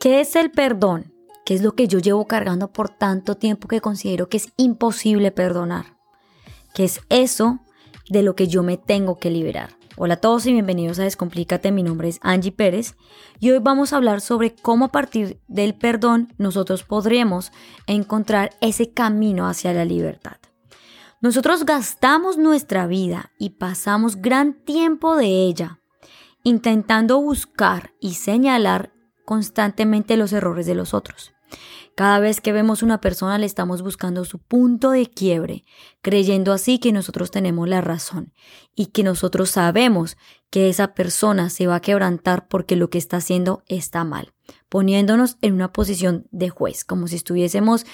¿Qué es el perdón? ¿Qué es lo que yo llevo cargando por tanto tiempo que considero que es imposible perdonar? ¿Qué es eso de lo que yo me tengo que liberar? Hola a todos y bienvenidos a Descomplícate, mi nombre es Angie Pérez y hoy vamos a hablar sobre cómo a partir del perdón nosotros podremos encontrar ese camino hacia la libertad. Nosotros gastamos nuestra vida y pasamos gran tiempo de ella intentando buscar y señalar constantemente los errores de los otros. Cada vez que vemos una persona le estamos buscando su punto de quiebre, creyendo así que nosotros tenemos la razón y que nosotros sabemos que esa persona se va a quebrantar porque lo que está haciendo está mal, poniéndonos en una posición de juez, como si estuviésemos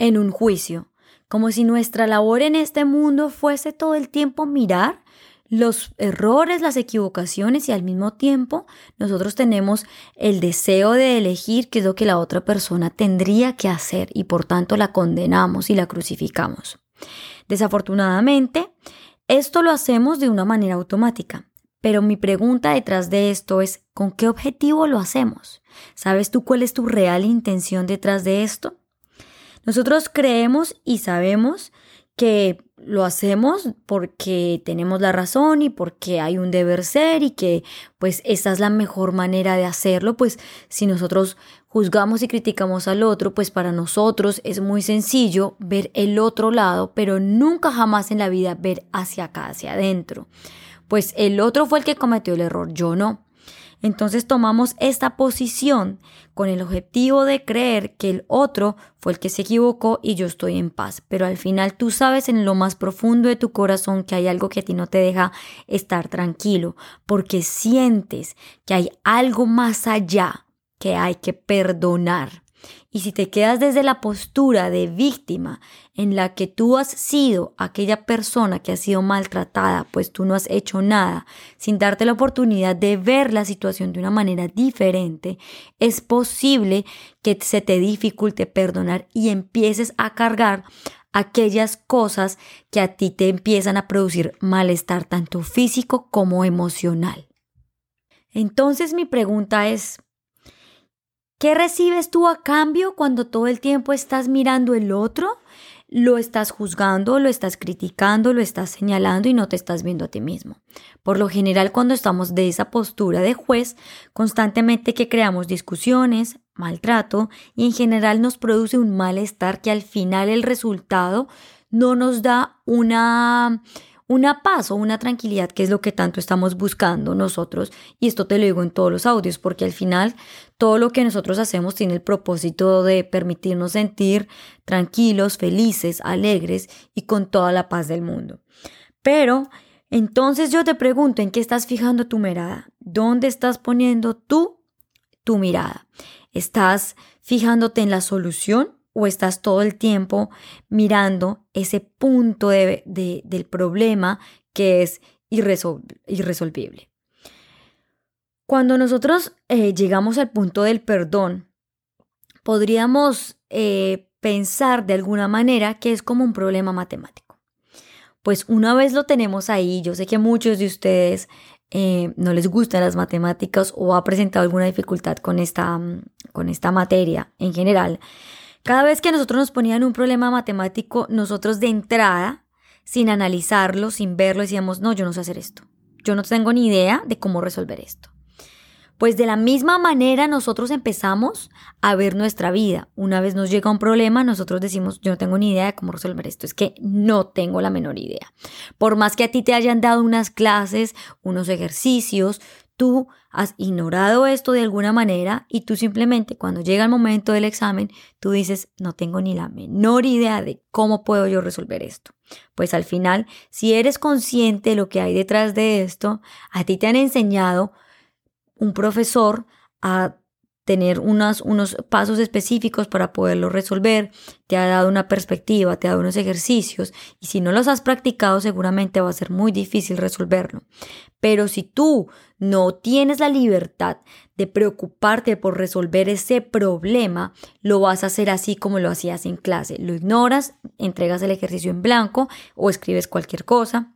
en un juicio, como si nuestra labor en este mundo fuese todo el tiempo mirar los errores, las equivocaciones y al mismo tiempo nosotros tenemos el deseo de elegir qué es lo que la otra persona tendría que hacer y por tanto la condenamos y la crucificamos. Desafortunadamente, esto lo hacemos de una manera automática. Pero mi pregunta detrás de esto es, ¿con qué objetivo lo hacemos? ¿Sabes tú cuál es tu real intención detrás de esto? Nosotros creemos y sabemos que lo hacemos porque tenemos la razón y porque hay un deber ser y que pues esta es la mejor manera de hacerlo, pues si nosotros juzgamos y criticamos al otro, pues para nosotros es muy sencillo ver el otro lado, pero nunca jamás en la vida ver hacia acá, hacia adentro. Pues el otro fue el que cometió el error, yo no. Entonces tomamos esta posición con el objetivo de creer que el otro fue el que se equivocó y yo estoy en paz. Pero al final tú sabes en lo más profundo de tu corazón que hay algo que a ti no te deja estar tranquilo, porque sientes que hay algo más allá que hay que perdonar. Y si te quedas desde la postura de víctima en la que tú has sido aquella persona que ha sido maltratada, pues tú no has hecho nada, sin darte la oportunidad de ver la situación de una manera diferente, es posible que se te dificulte perdonar y empieces a cargar aquellas cosas que a ti te empiezan a producir malestar tanto físico como emocional. Entonces mi pregunta es, ¿Qué recibes tú a cambio cuando todo el tiempo estás mirando el otro? Lo estás juzgando, lo estás criticando, lo estás señalando y no te estás viendo a ti mismo. Por lo general, cuando estamos de esa postura de juez, constantemente que creamos discusiones, maltrato y en general nos produce un malestar que al final el resultado no nos da una una paz o una tranquilidad, que es lo que tanto estamos buscando nosotros. Y esto te lo digo en todos los audios, porque al final todo lo que nosotros hacemos tiene el propósito de permitirnos sentir tranquilos, felices, alegres y con toda la paz del mundo. Pero entonces yo te pregunto, ¿en qué estás fijando tu mirada? ¿Dónde estás poniendo tú tu mirada? ¿Estás fijándote en la solución o estás todo el tiempo mirando ese punto del problema que es irresolvible. Cuando nosotros eh, llegamos al punto del perdón, podríamos eh, pensar de alguna manera que es como un problema matemático. Pues una vez lo tenemos ahí, yo sé que muchos de ustedes eh, no les gustan las matemáticas o ha presentado alguna dificultad con esta, con esta materia en general, cada vez que nosotros nos ponían un problema matemático, nosotros de entrada, sin analizarlo, sin verlo, decíamos, no, yo no sé hacer esto. Yo no tengo ni idea de cómo resolver esto. Pues de la misma manera nosotros empezamos a ver nuestra vida. Una vez nos llega un problema, nosotros decimos, yo no tengo ni idea de cómo resolver esto. Es que no tengo la menor idea. Por más que a ti te hayan dado unas clases, unos ejercicios, tú has ignorado esto de alguna manera y tú simplemente cuando llega el momento del examen, tú dices, no tengo ni la menor idea de cómo puedo yo resolver esto. Pues al final, si eres consciente de lo que hay detrás de esto, a ti te han enseñado un profesor a tener unos, pasos específicos para poderlo resolver, te ha dado una perspectiva, te ha dado unos ejercicios y si no los has practicado seguramente va a ser muy difícil resolverlo. Pero si tú no tienes la libertad de preocuparte por resolver ese problema, lo vas a hacer así como lo hacías en clase. Lo ignoras, entregas el ejercicio en blanco o escribes cualquier cosa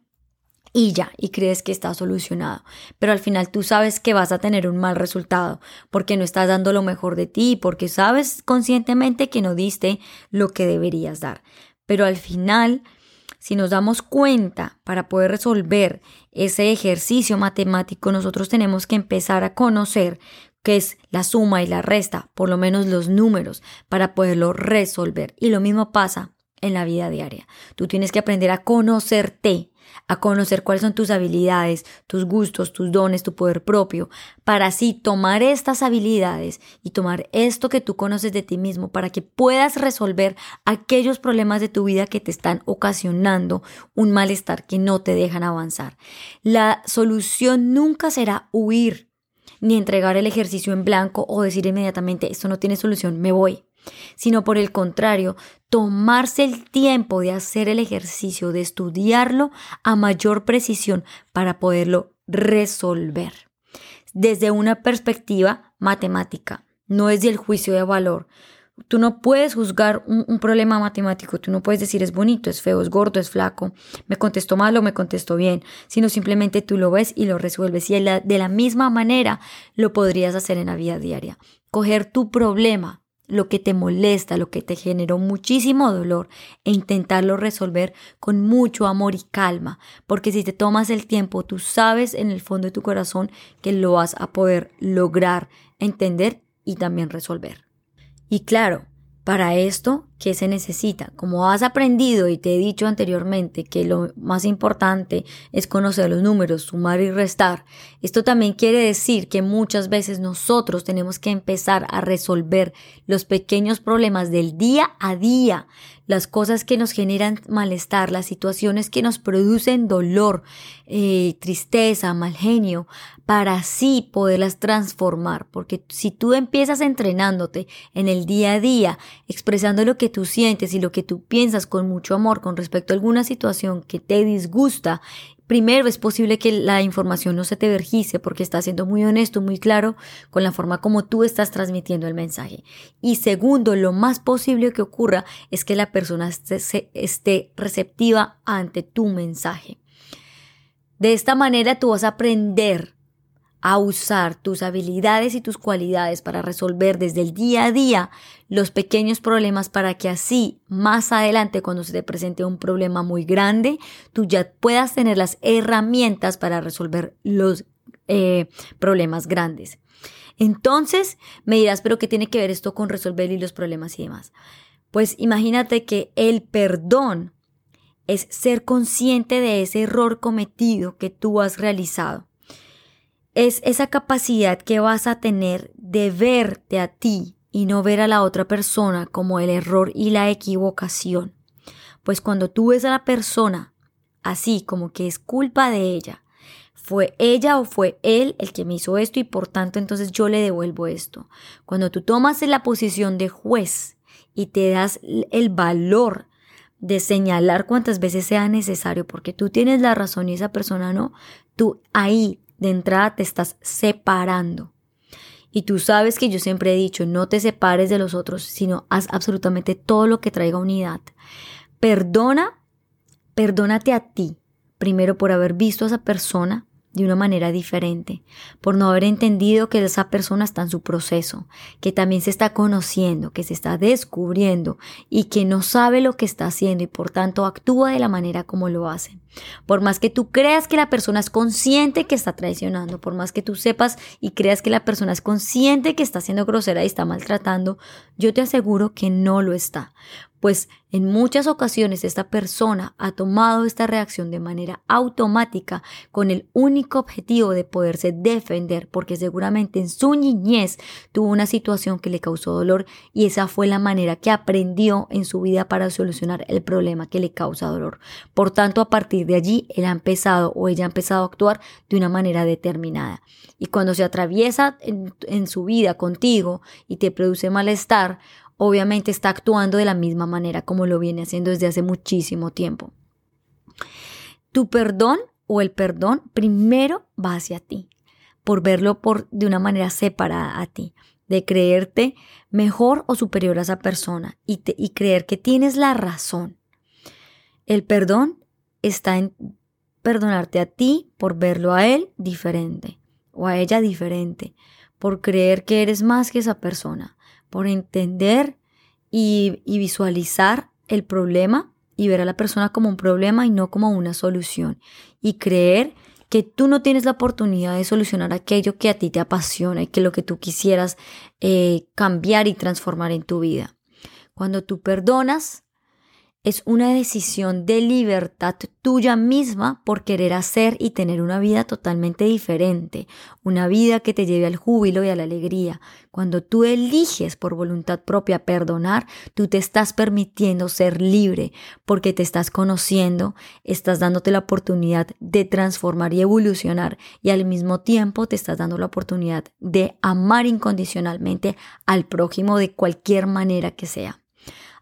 y ya, y crees que está solucionado. Pero al final tú sabes que vas a tener un mal resultado porque no estás dando lo mejor de ti, porque sabes conscientemente que no diste lo que deberías dar. Pero al final, si nos damos cuenta para poder resolver ese ejercicio matemático, nosotros tenemos que empezar a conocer qué es la suma y la resta, por lo menos los números, para poderlo resolver. Y lo mismo pasa en la vida diaria. Tú tienes que aprender a conocerte a conocer cuáles son tus habilidades, tus gustos, tus dones, tu poder propio, para así tomar estas habilidades y tomar esto que tú conoces de ti mismo para que puedas resolver aquellos problemas de tu vida que te están ocasionando un malestar que no te dejan avanzar. La solución nunca será huir ni entregar el ejercicio en blanco o decir inmediatamente esto no tiene solución, me voy sino por el contrario, tomarse el tiempo de hacer el ejercicio, de estudiarlo a mayor precisión para poderlo resolver. Desde una perspectiva matemática, no es del juicio de valor. Tú no puedes juzgar un, problema matemático, tú no puedes decir es bonito, es feo, es gordo, es flaco, me contestó mal o me contestó bien, sino simplemente tú lo ves y lo resuelves. Y de la misma manera lo podrías hacer en la vida diaria. Coger tu problema, lo que te molesta, lo que te generó muchísimo dolor e intentarlo resolver con mucho amor y calma, porque si te tomas el tiempo, tú sabes en el fondo de tu corazón que lo vas a poder lograr entender y también resolver. Y claro, para esto, ¿qué se necesita? Como has aprendido y te he dicho anteriormente que lo más importante es conocer los números, sumar y restar, esto también quiere decir que muchas veces nosotros tenemos que empezar a resolver los pequeños problemas del día a día, las cosas que nos generan malestar, las situaciones que nos producen dolor, eh, tristeza, mal genio, para así poderlas transformar. Porque si tú empiezas entrenándote en el día a día, expresando lo que tú sientes y lo que tú piensas con mucho amor con respecto a alguna situación que te disgusta Primero, es posible que la información no se te vergice porque estás siendo muy honesto, muy claro con la forma como tú estás transmitiendo el mensaje. Y segundo, lo más posible que ocurra es que la persona esté, receptiva ante tu mensaje. De esta manera tú vas a aprender a usar tus habilidades y tus cualidades para resolver desde el día a día los pequeños problemas para que así más adelante cuando se te presente un problema muy grande, tú ya puedas tener las herramientas para resolver los eh, problemas grandes. Entonces me dirás, pero ¿qué tiene que ver esto con resolver los problemas y demás? Pues imagínate que el perdón es ser consciente de ese error cometido que tú has realizado es esa capacidad que vas a tener de verte a ti y no ver a la otra persona como el error y la equivocación. Pues cuando tú ves a la persona así como que es culpa de ella, fue ella o fue él el que me hizo esto y por tanto entonces yo le devuelvo esto. Cuando tú tomas la posición de juez y te das el valor de señalar cuantas veces sea necesario porque tú tienes la razón y esa persona no, tú ahí de entrada te estás separando. Y tú sabes que yo siempre he dicho, no te separes de los otros, sino haz absolutamente todo lo que traiga unidad. Perdona, perdónate a ti, primero por haber visto a esa persona de una manera diferente, por no haber entendido que esa persona está en su proceso, que también se está conociendo, que se está descubriendo y que no sabe lo que está haciendo y por tanto actúa de la manera como lo hace. Por más que tú creas que la persona es consciente que está traicionando, por más que tú sepas y creas que la persona es consciente que está siendo grosera y está maltratando, yo te aseguro que no lo está pues en muchas ocasiones esta persona ha tomado esta reacción de manera automática con el único objetivo de poderse defender porque seguramente en su niñez tuvo una situación que le causó dolor y esa fue la manera que aprendió en su vida para solucionar el problema que le causa dolor. Por tanto, a partir de allí, él ha empezado o ella ha empezado a actuar de una manera determinada. Y cuando se atraviesa en, en su vida contigo y te produce malestar, obviamente está actuando de la misma manera como lo viene haciendo desde hace muchísimo tiempo. Tu perdón o el perdón primero va hacia ti, por verlo por, de una manera separada a ti, de creerte mejor o superior a esa persona y, y creer que tienes la razón. El perdón está en perdonarte a ti por verlo a él diferente o a ella diferente, por creer que eres más que esa persona, por entender y, visualizar el problema y ver a la persona como un problema y no como una solución. Y creer que tú no tienes la oportunidad de solucionar aquello que a ti te apasiona y que lo que tú quisieras eh, cambiar y transformar en tu vida. Cuando tú perdonas, es una decisión de libertad tuya misma por querer hacer y tener una vida totalmente diferente, una vida que te lleve al júbilo y a la alegría. Cuando tú eliges por voluntad propia perdonar, tú te estás permitiendo ser libre porque te estás conociendo, estás dándote la oportunidad de transformar y evolucionar y al mismo tiempo te estás dando la oportunidad de amar incondicionalmente al prójimo de cualquier manera que sea.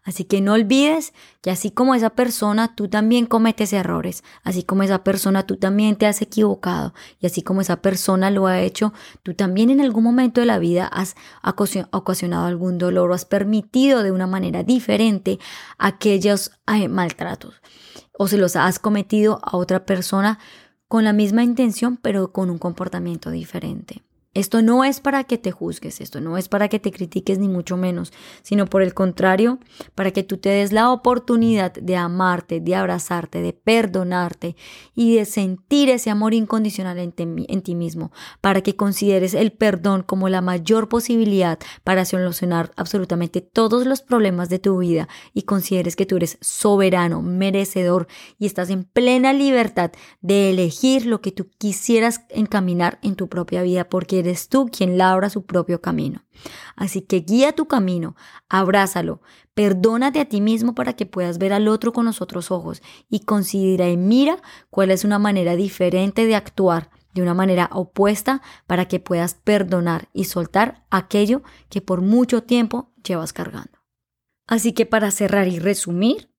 Así que no olvides que así como esa persona, tú también cometes errores, así como esa persona, tú también te has equivocado, y así como esa persona lo ha hecho, tú también en algún momento de la vida has ocasionado algún dolor o has permitido de una manera diferente aquellos eh, maltratos, o se los has cometido a otra persona con la misma intención, pero con un comportamiento diferente. Esto no es para que te juzgues, esto no es para que te critiques ni mucho menos, sino por el contrario, para que tú te des la oportunidad de amarte, de abrazarte, de perdonarte y de sentir ese amor incondicional en, ti mismo, para que consideres el perdón como la mayor posibilidad para solucionar absolutamente todos los problemas de tu vida y consideres que tú eres soberano, merecedor y estás en plena libertad de elegir lo que tú quisieras encaminar en tu propia vida porque eres tú quien labra su propio camino. Así que guía tu camino, abrázalo, perdónate a ti mismo para que puedas ver al otro con los otros ojos y considera y mira cuál es una manera diferente de actuar, de una manera opuesta para que puedas perdonar y soltar aquello que por mucho tiempo llevas cargando. Así que para cerrar y resumir,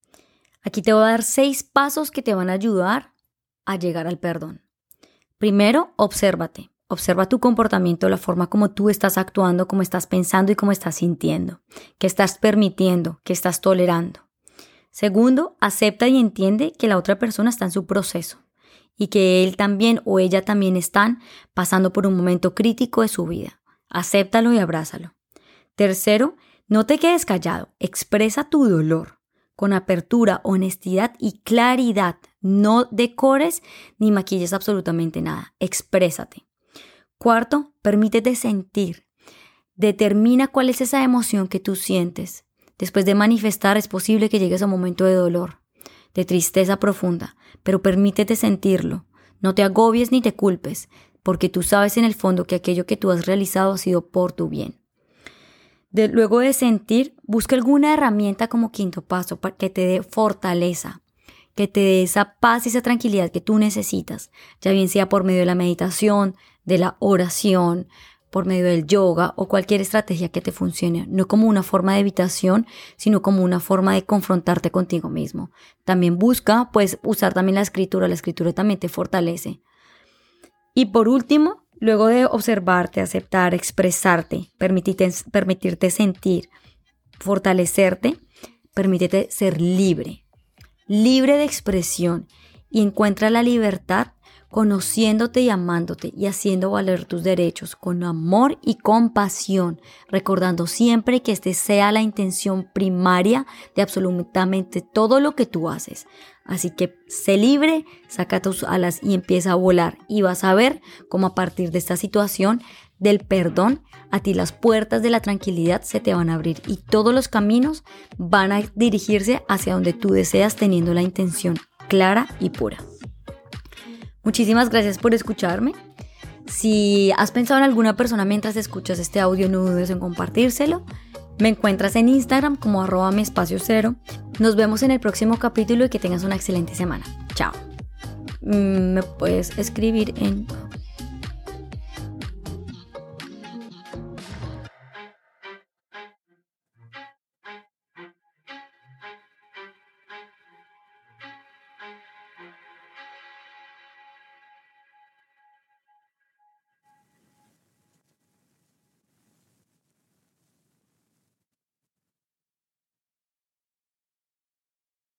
aquí te voy a dar seis pasos que te van a ayudar a llegar al perdón. Primero, obsérvate. Observa tu comportamiento, la forma como tú estás actuando, cómo estás pensando y cómo estás sintiendo, qué estás permitiendo, qué estás tolerando. Segundo, acepta y entiende que la otra persona está en su proceso y que él también o ella también están pasando por un momento crítico de su vida. Acéptalo y abrázalo. Tercero, no te quedes callado, expresa tu dolor con apertura, honestidad y claridad. No decores ni maquilles absolutamente nada, exprésate. Cuarto, permítete sentir. Determina cuál es esa emoción que tú sientes. Después de manifestar es posible que llegues a un momento de dolor, de tristeza profunda, pero permítete sentirlo. No te agobies ni te culpes, porque tú sabes en el fondo que aquello que tú has realizado ha sido por tu bien. luego de sentir, busca alguna herramienta como quinto paso para que te dé fortaleza, que te dé esa paz y esa tranquilidad que tú necesitas, ya bien sea por medio de la meditación, de la oración, por medio del yoga o cualquier estrategia que te funcione, no como una forma de evitación, sino como una forma de confrontarte contigo mismo. También busca, pues, usar también la escritura, la escritura también te fortalece. Y por último, luego de observarte, aceptar, expresarte, permitirte, permitirte sentir, fortalecerte, permítete ser libre, libre de expresión y encuentra la libertad conociéndote y amándote y haciendo valer tus derechos con amor y compasión, recordando siempre que este sea la intención primaria de absolutamente todo lo que tú haces. Así que sé libre, saca tus alas y empieza a volar y vas a ver cómo a partir de esta situación del perdón, a ti las puertas de la tranquilidad se te van a abrir y todos los caminos van a dirigirse hacia donde tú deseas teniendo la intención clara y pura. Muchísimas gracias por escucharme. Si has pensado en alguna persona mientras escuchas este audio, no dudes en compartírselo. Me encuentras en Instagram como arroba mi espacio cero. Nos vemos en el próximo capítulo y que tengas una excelente semana. Chao. Mm, me puedes escribir en